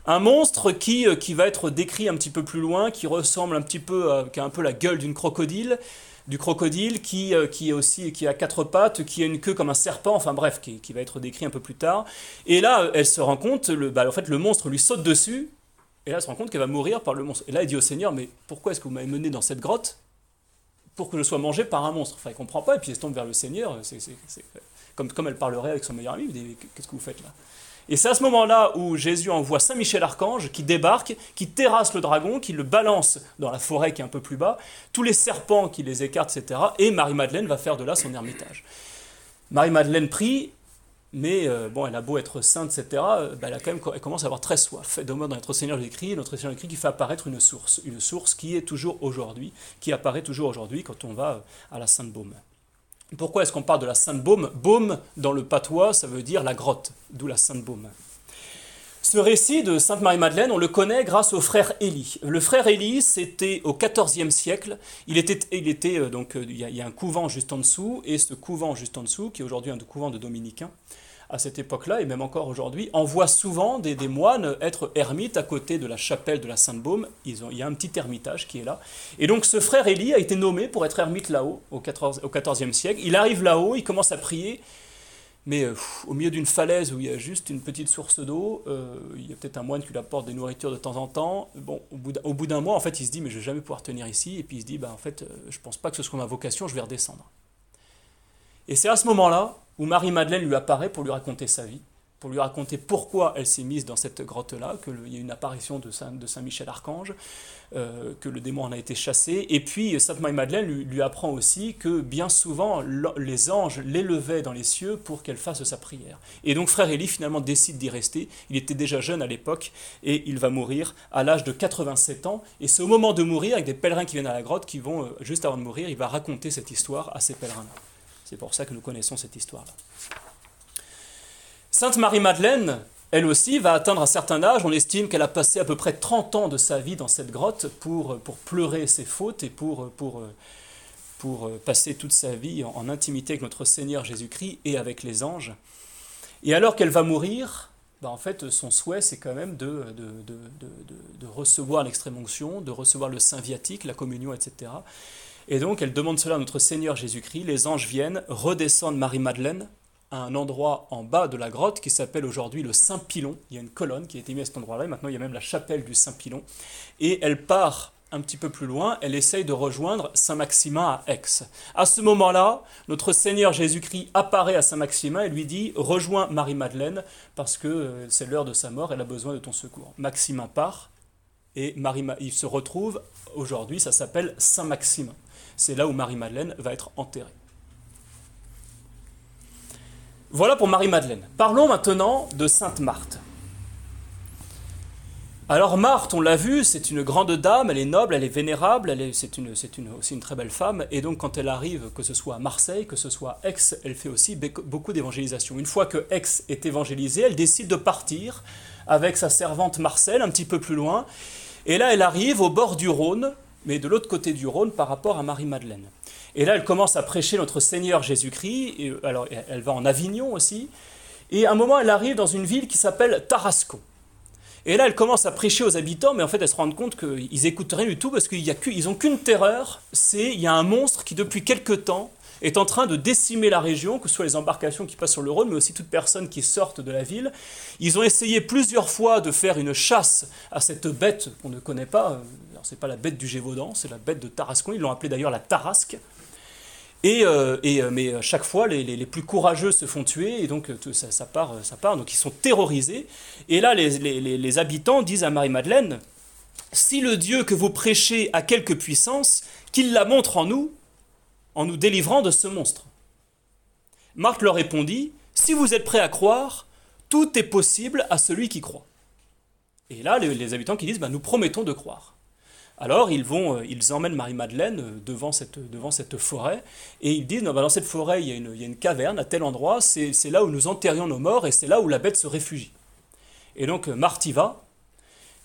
Speaker 2: Un monstre qui, euh, qui va être décrit un petit peu plus loin, qui ressemble un petit peu, qui a un peu la gueule d'une crocodile, du crocodile qui, euh, qui, est aussi, qui a quatre pattes, qui a une queue comme un serpent, enfin bref, qui, qui va être décrit un peu plus tard. Et là, elle se rend compte, le, bah, en fait, le monstre lui saute dessus, et là, elle se rend compte qu'elle va mourir par le monstre. Et là, elle dit au Seigneur, mais pourquoi est-ce que vous m'avez mené dans cette grotte pour que je sois mangé par un monstre? Enfin, il comprend pas, et puis elle se tombe vers le Seigneur, c'est, comme, comme elle parlerait avec son meilleur ami, dit, qu'est-ce que vous faites là? Et c'est à ce moment-là où Jésus envoie Saint Michel Archange qui débarque, qui terrasse le dragon, qui le balance dans la forêt qui est un peu plus bas, tous les serpents qui les écartent, etc. Et Marie-Madeleine va faire de là son ermitage. Marie-Madeleine prie, mais euh, bon, elle a beau être sainte, etc., euh, bah, elle, commence à avoir très soif. Et dans Notre Seigneur écrit, Notre Seigneur écrit qui fait apparaître une source, une source qui est toujours aujourd'hui, qui apparaît toujours aujourd'hui quand on va à la Sainte Baume. Pourquoi est-ce qu'on parle de la Sainte Baume? Baume, dans le patois, ça veut dire la grotte, d'où la Sainte Baume. Ce récit de Sainte Marie-Madeleine, on le connaît grâce au frère Élie. Le frère Élie, c'était au XIVe siècle. Il était, il euh, donc, euh, il y, a, un couvent juste en dessous, et ce couvent juste en dessous, qui est aujourd'hui un couvent de dominicains, à cette époque-là, et même encore aujourd'hui, on voit souvent des, moines être ermites à côté de la chapelle de la Sainte-Baume. il y a un petit ermitage qui est là. Et donc ce frère Élie a été nommé pour être ermite là-haut, au XIVe siècle. Il arrive là-haut, il commence à prier, mais euh, au milieu d'une falaise où il y a juste une petite source d'eau, euh, il y a peut-être un moine qui lui apporte des nourritures de temps en temps. Bon, au bout d'un mois, en fait, il se dit, mais je vais jamais pouvoir tenir ici. Et puis il se dit, bah, en fait, euh, je pense pas que ce soit ma vocation, je vais redescendre. Et c'est à ce moment-là où Marie-Madeleine lui apparaît pour lui raconter sa vie, pour lui raconter pourquoi elle s'est mise dans cette grotte-là, qu'il y a une apparition de Saint, Michel Archange, euh, que le démon en a été chassé. Et puis Sainte Marie-Madeleine lui, apprend aussi que bien souvent les anges l'élevaient dans les cieux pour qu'elle fasse sa prière. Et donc frère Élie finalement décide d'y rester. Il était déjà jeune à l'époque et il va mourir à l'âge de 87 ans. Et c'est au moment de mourir, avec des pèlerins qui viennent à la grotte, qui vont, euh, juste avant de mourir, il va raconter cette histoire à ces pèlerins-là. C'est pour ça que nous connaissons cette histoire-là. Sainte Marie-Madeleine, elle aussi, va atteindre un certain âge. On estime qu'elle a passé à peu près 30 ans de sa vie dans cette grotte pour, pour pleurer ses fautes et pour, pour, pour passer toute sa vie en, intimité avec notre Seigneur Jésus-Christ et avec les anges. Et alors qu'elle va mourir, bah en fait, son souhait, c'est quand même de, de, de, de recevoir l'extrême onction, de recevoir le saint viatique, la communion, etc. Et donc elle demande cela à notre Seigneur Jésus-Christ. Les anges viennent, redescendent Marie-Madeleine à un endroit en bas de la grotte qui s'appelle aujourd'hui le Saint-Pilon. Il y a une colonne qui a été mise à cet endroit-là, et maintenant il y a même la chapelle du Saint-Pilon. Et elle part un petit peu plus loin, elle essaye de rejoindre Saint-Maximin à Aix. À ce moment-là, notre Seigneur Jésus-Christ apparaît à Saint-Maximin et lui dit Rejoins Marie-Madeleine, parce que euh, c'est l'heure de sa mort, elle a besoin de ton secours. Maximin part, et Marie, il se retrouve aujourd'hui, ça s'appelle Saint-Maximin c'est là où Marie-Madeleine va être enterrée. Voilà pour Marie-Madeleine. Parlons maintenant de Sainte Marthe. Alors Marthe, on l'a vu, c'est une grande dame, elle est noble, elle est vénérable, c'est une, aussi une très belle femme, et donc quand elle arrive, que ce soit à Marseille, que ce soit à Aix, elle fait aussi beaucoup d'évangélisation. Une fois que Aix est évangélisée, elle décide de partir avec sa servante Marcel un petit peu plus loin, et là elle arrive au bord du Rhône, mais de l'autre côté du Rhône par rapport à Marie-Madeleine. Et là, elle commence à prêcher notre Seigneur Jésus-Christ, et, alors elle va en Avignon aussi, et à un moment, elle arrive dans une ville qui s'appelle Tarascon. Et là, elle commence à prêcher aux habitants, mais en fait, elle se rend compte qu'ils écoutent rien du tout parce qu'ils n'ont qu'une terreur, c'est il y a un monstre qui, depuis quelque temps, est en train de décimer la région, que ce soit les embarcations qui passent sur le Rhône, mais aussi toute personne qui sortent de la ville. Ils ont essayé plusieurs fois de faire une chasse à cette bête qu'on ne connaît pas. Alors, c'est pas la bête du Gévaudan, c'est la bête de Tarascon. Ils l'ont appelée d'ailleurs la Tarasque. Et, euh, euh, mais chaque fois, les, plus courageux se font tuer, et donc euh, ça, part, ça part. Donc ils sont terrorisés. Et là, les, habitants disent à Marie-Madeleine Si le Dieu que vous prêchez a quelque puissance, qu'il la montre en nous, en nous délivrant de ce monstre. Marc leur répondit, Si vous êtes prêts à croire, tout est possible à celui qui croit. Et là, les, habitants qui disent, bah, nous promettons de croire. Alors ils vont, euh, ils emmènent Marie-Madeleine euh, devant cette, devant cette forêt, et ils disent, bah, dans cette forêt, il y, a une, il y, a une, caverne à tel endroit, c'est là où nous enterrions nos morts, et c'est là où la bête se réfugie. Et donc Marthe y va,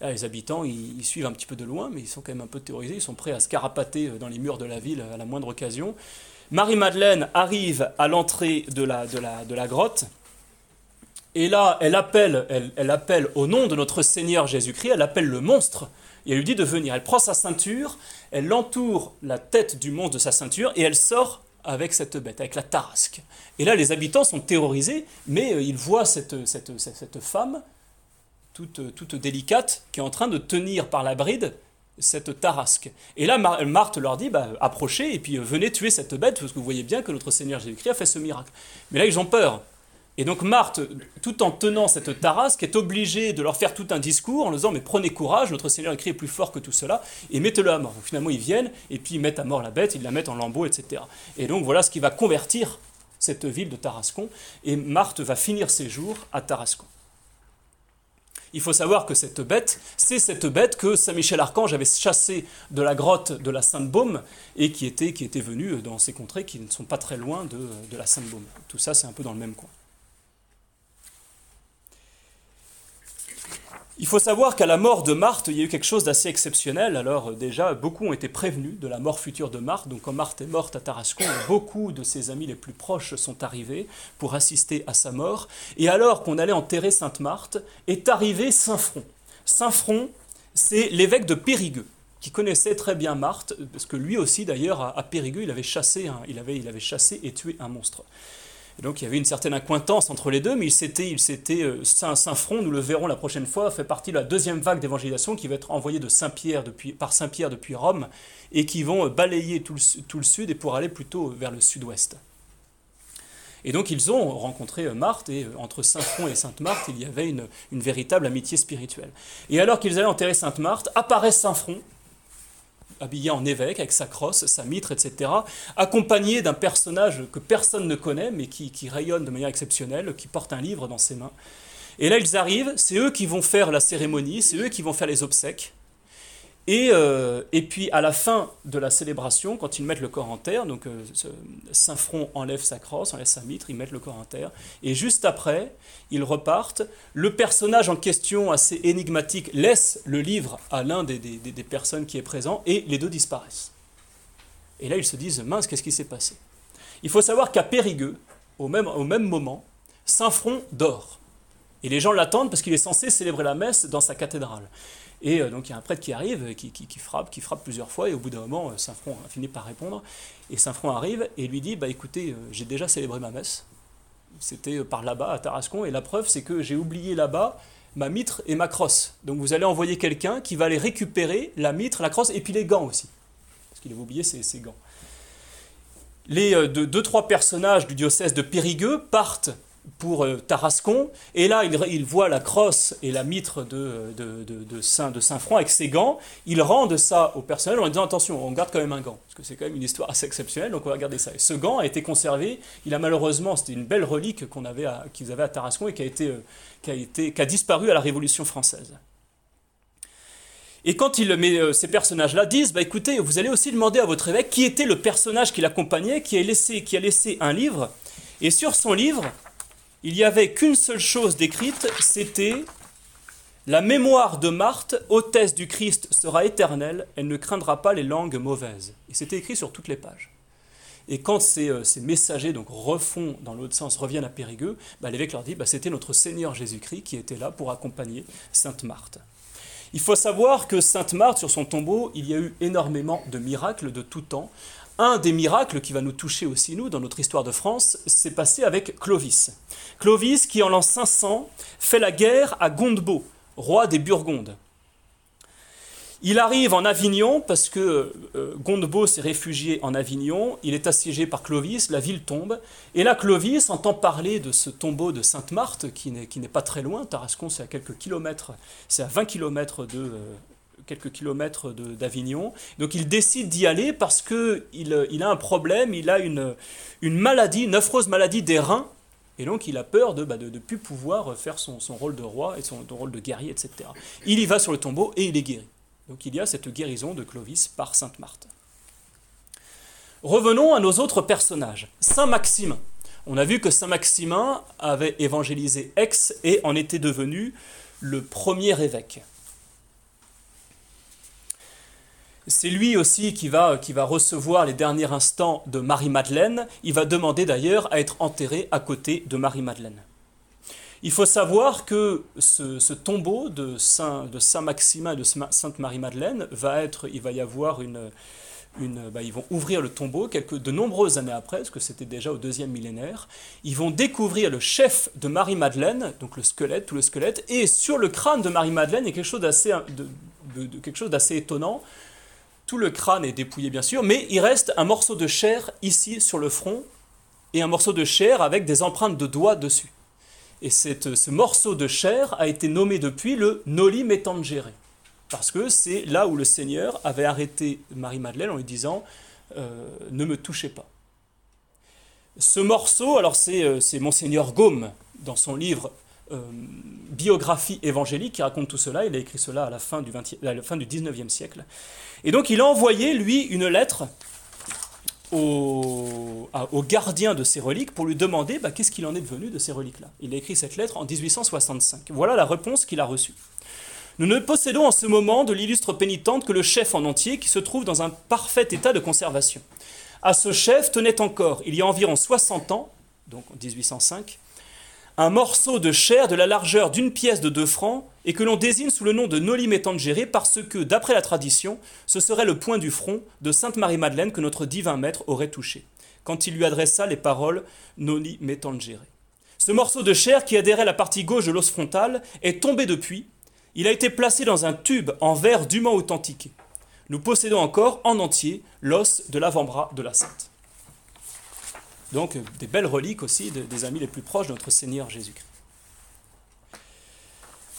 Speaker 2: les habitants, ils, suivent un petit peu de loin, mais ils sont quand même un peu terrorisés, ils sont prêts à se carapater euh, dans les murs de la ville à la moindre occasion. Marie-Madeleine arrive à l'entrée de la, de, la, de la, grotte, et là, elle appelle, elle, elle appelle au nom de notre Seigneur Jésus-Christ, elle appelle le monstre Et elle lui dit de venir. Elle prend sa ceinture, elle entoure la tête du monstre de sa ceinture et elle sort avec cette bête, avec la tarasque. Et là, les habitants sont terrorisés, mais euh, ils voient cette, cette, cette femme, toute, toute, délicate, qui est en train de tenir par la bride cette tarasque. Et là, Marthe leur dit, bah, approchez et puis euh, venez tuer cette bête, parce que vous voyez bien que notre Seigneur Jésus-Christ a fait ce miracle. Mais là, ils ont peur. Et donc Marthe, tout en tenant cette tarasque, est obligée de leur faire tout un discours en leur disant Mais prenez courage, notre Seigneur écrit est plus fort que tout cela, et mettez-le à mort. finalement, ils viennent, et puis ils mettent à mort la bête, ils la mettent en lambeaux, etc. Et donc voilà ce qui va convertir cette ville de Tarascon, et Marthe va finir ses jours à Tarascon. Il faut savoir que cette bête, c'est cette bête que Saint Michel Archange avait chassée de la grotte de la Sainte-Baume et qui était, qui était venue dans ces contrées qui ne sont pas très loin de, de la Sainte-Baume. Tout ça, c'est un peu dans le même coin. Il faut savoir qu'à la mort de Marthe, il y a eu quelque chose d'assez exceptionnel. Alors euh, déjà, beaucoup ont été prévenus de la mort future de Marthe. Donc quand Marthe est morte à Tarascon, [coughs] beaucoup de ses amis les plus proches sont arrivés pour assister à sa mort. Et alors qu'on allait enterrer Sainte Marthe, est arrivé Saint Front. Saint Front, c'est l'évêque de Périgueux qui connaissait très bien Marthe, parce que lui aussi d'ailleurs à Périgueux, il avait chassé, il, avait, il avait chassé et tué un monstre donc il y avait une certaine accointance entre les deux, mais il s'était, il s'était euh, Saint-Front, nous le verrons la prochaine fois, fait partie de la deuxième vague d'évangélisation qui va être envoyée de Saint-Pierre par Saint-Pierre depuis Rome et qui vont balayer tout le, sud et pour aller plutôt vers le sud-ouest. Et donc ils ont rencontré euh, Marthe, et euh, entre Saint-Front et Sainte-Marthe, il y avait une, une, véritable amitié spirituelle. Et alors qu'ils allaient enterrer Sainte-Marthe, apparaît Saint-Front, habillé en évêque, avec sa crosse, sa mitre, etc., accompagné d'un personnage que personne ne connaît, mais qui, rayonne de manière exceptionnelle, qui porte un livre dans ses mains. Et là, ils arrivent, c'est eux qui vont faire la cérémonie, c'est eux qui vont faire les obsèques. Et, euh, et, puis à la fin de la célébration, quand ils mettent le corps en terre, donc euh, Saint Front enlève sa crosse, enlève sa mitre, ils mettent le corps en terre, et juste après, ils repartent. Le personnage en question, assez énigmatique, laisse le livre à l'un des, des, des, personnes qui est présent, et les deux disparaissent. Et là, ils se disent, mince, qu'est-ce qui s'est passé? Il faut savoir qu'à Périgueux, au même, au même moment, Saint Front dort. Et les gens l'attendent parce qu'il est censé célébrer la messe dans sa cathédrale. Et euh, donc il y a un prêtre qui arrive, qui, qui, frappe, qui frappe plusieurs fois, et au bout d'un moment, euh, Saint-Front a fini par répondre. Et Saint-Front arrive et lui dit Bah écoutez, euh, j'ai déjà célébré ma messe. C'était par là-bas, à Tarascon, et la preuve, c'est que j'ai oublié là-bas ma mitre et ma crosse. Donc vous allez envoyer quelqu'un qui va aller récupérer la mitre, la crosse, et puis les gants aussi. Parce qu'il avait oublié ses, ses gants. Les deux, deux, trois personnages du diocèse de Périgueux partent pour euh, Tarascon. Et là, il, voit la crosse et la mitre de, de, de, Saint, de Saint-Front avec ses gants. Il rendent ça au personnel en disant attention, on garde quand même un gant, parce que c'est quand même une histoire assez exceptionnelle, donc on va garder ça. Et ce gant a été conservé. Il a malheureusement, c'était une belle relique qu'on avait qu'ils avaient à Tarascon et qui a, été, euh, qui, a été, qui a disparu à la Révolution française. Et quand il met, euh, ces personnages-là disent, bah écoutez, vous allez aussi demander à votre évêque qui était le personnage qui l'accompagnait, qui a laissé, qui a laissé un livre. Et sur son livre, il n'y avait qu'une seule chose décrite, c'était la mémoire de Marthe, hôtesse du Christ, sera éternelle, elle ne craindra pas les langues mauvaises. Et c'était écrit sur toutes les pages. Et quand ces, euh, messagers donc refont dans l'autre sens, reviennent à Périgueux, bah, l'évêque leur dit bah, c'était notre Seigneur Jésus-Christ qui était là pour accompagner Sainte Marthe. Il faut savoir que Sainte Marthe, sur son tombeau, il y a eu énormément de miracles de tout temps. Un des miracles qui va nous toucher aussi, nous, dans notre histoire de France, s'est passé avec Clovis. Clovis qui, en l'an 500, fait la guerre à Gondebaud, roi des Burgondes. Il arrive en Avignon parce que euh, Gondebaud s'est réfugié en Avignon, il est assiégé par Clovis, la ville tombe, et là Clovis entend parler de ce tombeau de Sainte-Marthe qui n'est pas très loin, Tarascon c'est à quelques kilomètres, c'est à 20 kilomètres de, euh, quelques kilomètres d'Avignon. Donc il décide d'y aller parce qu'il il a un problème, il a une, maladie, une affreuse maladie des reins. Et donc il a peur de ne bah, de, plus pouvoir faire son, son, rôle de roi et son, rôle de guerrier, etc. Il y va sur le tombeau et il est guéri. Donc il y a cette guérison de Clovis par Sainte Marthe. Revenons à nos autres personnages. Saint Maximin. On a vu que Saint Maximin avait évangélisé Aix et en était devenu le premier évêque. C'est lui aussi qui va, qui va recevoir les derniers instants de Marie-Madeleine. Il va demander d'ailleurs à être enterré à côté de Marie-Madeleine. Il faut savoir que ce, tombeau de Saint, de Saint Maximin et de Sainte Marie-Madeleine va être, il va y avoir une, une bah, ils vont ouvrir le tombeau quelques, de nombreuses années après, parce que c'était déjà au deuxième millénaire. Ils vont découvrir le chef de Marie-Madeleine, donc le squelette, tout le squelette, et sur le crâne de Marie-Madeleine, il y a quelque chose d'assez, de, quelque chose d'assez étonnant. Tout le crâne est dépouillé, bien sûr, mais il reste un morceau de chair ici sur le front, et un morceau de chair avec des empreintes de doigts dessus. Et ce morceau de chair a été nommé depuis le Noli Me Tangere, parce que c'est là où le Seigneur avait arrêté Marie-Madeleine en lui disant euh, Ne me touchez pas. Ce morceau, alors c'est euh, Monseigneur Gaume, dans son livre Biographie évangélique, qui raconte tout cela. Il a écrit cela à la fin du, 20, à la fin du 19e siècle. Et donc il a envoyé, lui, une lettre au, gardien de ces reliques pour lui demander bah, qu'est-ce qu'il en est devenu de ces reliques-là. Il a écrit cette lettre en 1865. Voilà la réponse qu'il a reçue. Nous ne possédons en ce moment de l'illustre pénitente que le chef en entier qui se trouve dans un parfait état de conservation. À ce chef tenait encore, il y a environ 60 ans, donc en 1805, un morceau de chair de la largeur d'une pièce de deux francs et que l'on désigne sous le nom de Noli Me Tangere parce que, d'après la tradition, ce serait le point du front de Sainte Marie-Madeleine que notre divin maître aurait touché, quand il lui adressa les paroles Noli Me Tangere. Ce morceau de chair qui adhérait à la partie gauche de l'os frontal est tombé depuis. Il a été placé dans un tube en verre dûment authentiqué. Nous possédons encore en entier l'os de l'avant-bras de la sainte. Donc des belles reliques aussi des amis les plus proches de notre Seigneur Jésus-Christ.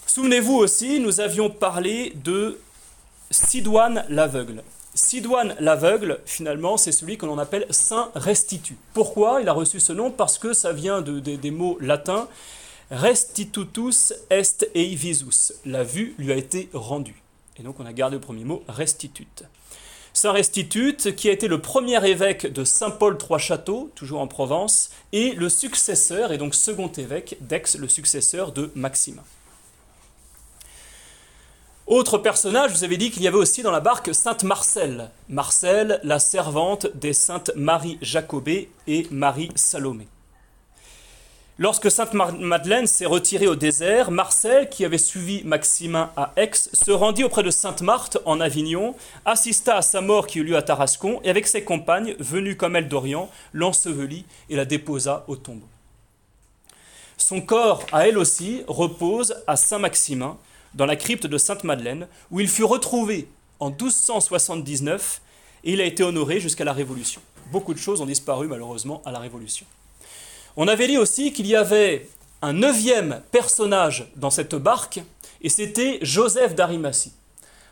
Speaker 2: Souvenez-vous aussi, nous avions parlé de Sidoine l'aveugle. Sidoine l'aveugle, finalement, c'est celui que l'on appelle Saint Restitut. Pourquoi il a reçu ce nom? Parce que ça vient de, des mots latins Restitutus est ei visus. La vue lui a été rendue. Et donc on a gardé le premier mot, restitut. Saint Restitut, qui a été le premier évêque de Saint-Paul-Trois-Châteaux, toujours en Provence, et le successeur, et donc second évêque d'Aix, le successeur de Maximin. Autre personnage, vous avais dit qu'il y avait aussi dans la barque Sainte Marcelle. Marcelle, la servante des saintes Marie Jacobée et Marie Salomé. Lorsque Sainte Madeleine s'est retirée au désert, Marcel, qui avait suivi Maximin à Aix, se rendit auprès de Sainte Marthe en Avignon, assista à sa mort qui eut lieu à Tarascon, et avec ses compagnes, venues comme elle d'Orient, l'ensevelit et la déposa au tombeau. Son corps, à elle aussi, repose à Saint-Maximin, dans la crypte de Sainte-Madeleine, où il fut retrouvé en 1279 et il a été honoré jusqu'à la Révolution. Beaucoup de choses ont disparu malheureusement à la Révolution. On avait dit aussi qu'il y avait un neuvième personnage dans cette barque, et c'était Joseph d'Arimathie.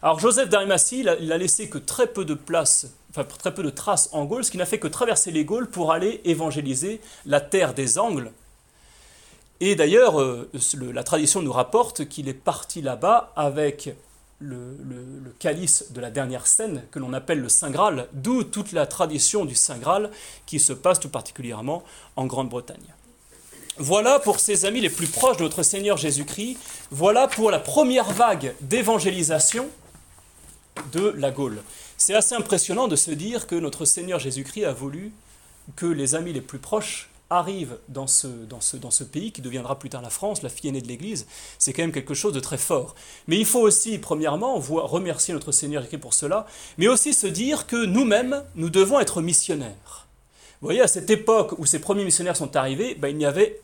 Speaker 2: Alors Joseph d'Arimathie, il a laissé que très peu de place, enfin très peu de traces en Gaule, ce qui n'a fait que traverser les Gaules pour aller évangéliser la terre des Angles. Et d'ailleurs, euh, la tradition nous rapporte qu'il est parti là-bas avec le, calice de la dernière scène que l'on appelle le Saint Graal, d'où toute la tradition du Saint Graal qui se passe tout particulièrement en Grande-Bretagne. Voilà pour ses amis les plus proches de notre Seigneur Jésus-Christ, voilà pour la première vague d'évangélisation de la Gaule. C'est assez impressionnant de se dire que notre Seigneur Jésus-Christ a voulu que les amis les plus proches arrive dans ce, dans, ce, dans ce pays qui deviendra plus tard la France, la fille aînée de l'Église, c'est quand même quelque chose de très fort. Mais il faut aussi, premièrement, remercier notre Seigneur écrit pour cela, mais aussi se dire que nous-mêmes, nous devons être missionnaires. Vous voyez, à cette époque où ces premiers missionnaires sont arrivés, ben, il y avait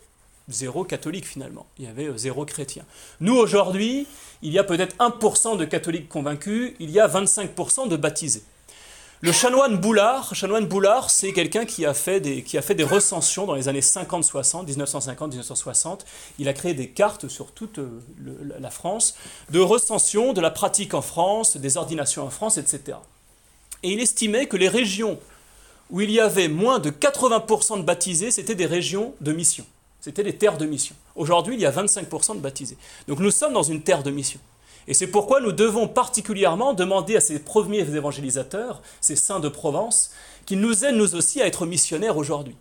Speaker 2: zéro catholique finalement, il y avait euh, zéro chrétien. Nous, aujourd'hui, il y a peut-être 1% de catholiques convaincus, il y a 25% de baptisés. Le chanoine Boulard, c'est quelqu'un qui a fait des qui a fait des recensions dans les années 50-60, 1950-1960. Il a créé des cartes sur toute euh, la France de recension de la pratique en France, des ordinations en France, etc. Et il estimait que les régions où il y avait moins de 80% de baptisés, c'était des régions de mission. C'était des terres de mission. Aujourd'hui, il y a 25% de baptisés. Donc nous sommes dans une terre de mission. Et c'est pourquoi nous devons particulièrement demander à ces premiers évangélisateurs, ces saints de Provence, qu'ils nous aident nous aussi à être missionnaires aujourd'hui.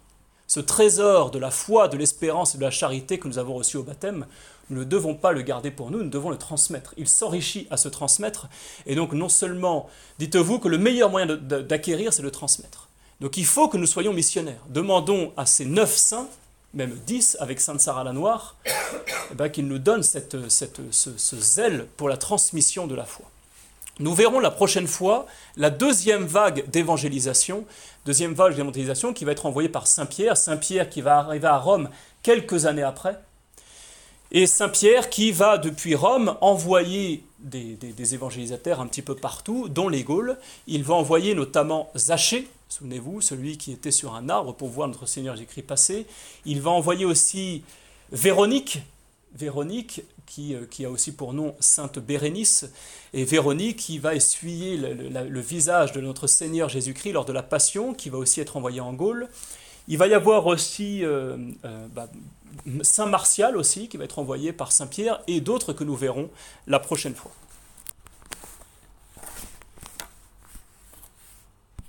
Speaker 2: Ce trésor de la foi, de l'espérance et de la charité que nous avons reçu au baptême, nous ne devons pas le garder pour nous, nous devons le transmettre. Il s'enrichit à se transmettre. Et donc non seulement, dites-vous que le meilleur moyen d'acquérir, c'est de transmettre. Donc il faut que nous soyons missionnaires. Demandons à ces neuf saints même 10 avec Sainte Sarah la Noire, eh ben, qu'il nous donne cette, ce, zèle pour la transmission de la foi. Nous verrons la prochaine fois la deuxième vague d'évangélisation, deuxième vague d'évangélisation qui va être envoyée par Saint Pierre, Saint Pierre qui va arriver à Rome quelques années après, et Saint Pierre qui va depuis Rome envoyer des, des- des évangélisateurs un petit peu partout, dont les Gaules. Il va envoyer notamment Zachée, souvenez-vous, celui qui était sur un arbre pour voir notre Seigneur Jésus-Christ passer. Il va envoyer aussi Véronique, Véronique qui, euh, a aussi pour nom Sainte Bérénice, et Véronique qui va essuyer le, visage de notre Seigneur Jésus-Christ lors de la Passion, qui va aussi être envoyé en Gaule. Il va y avoir aussi euh, euh, bah, Saint Martial aussi, qui va être envoyé par Saint Pierre, et d'autres que nous verrons la prochaine fois.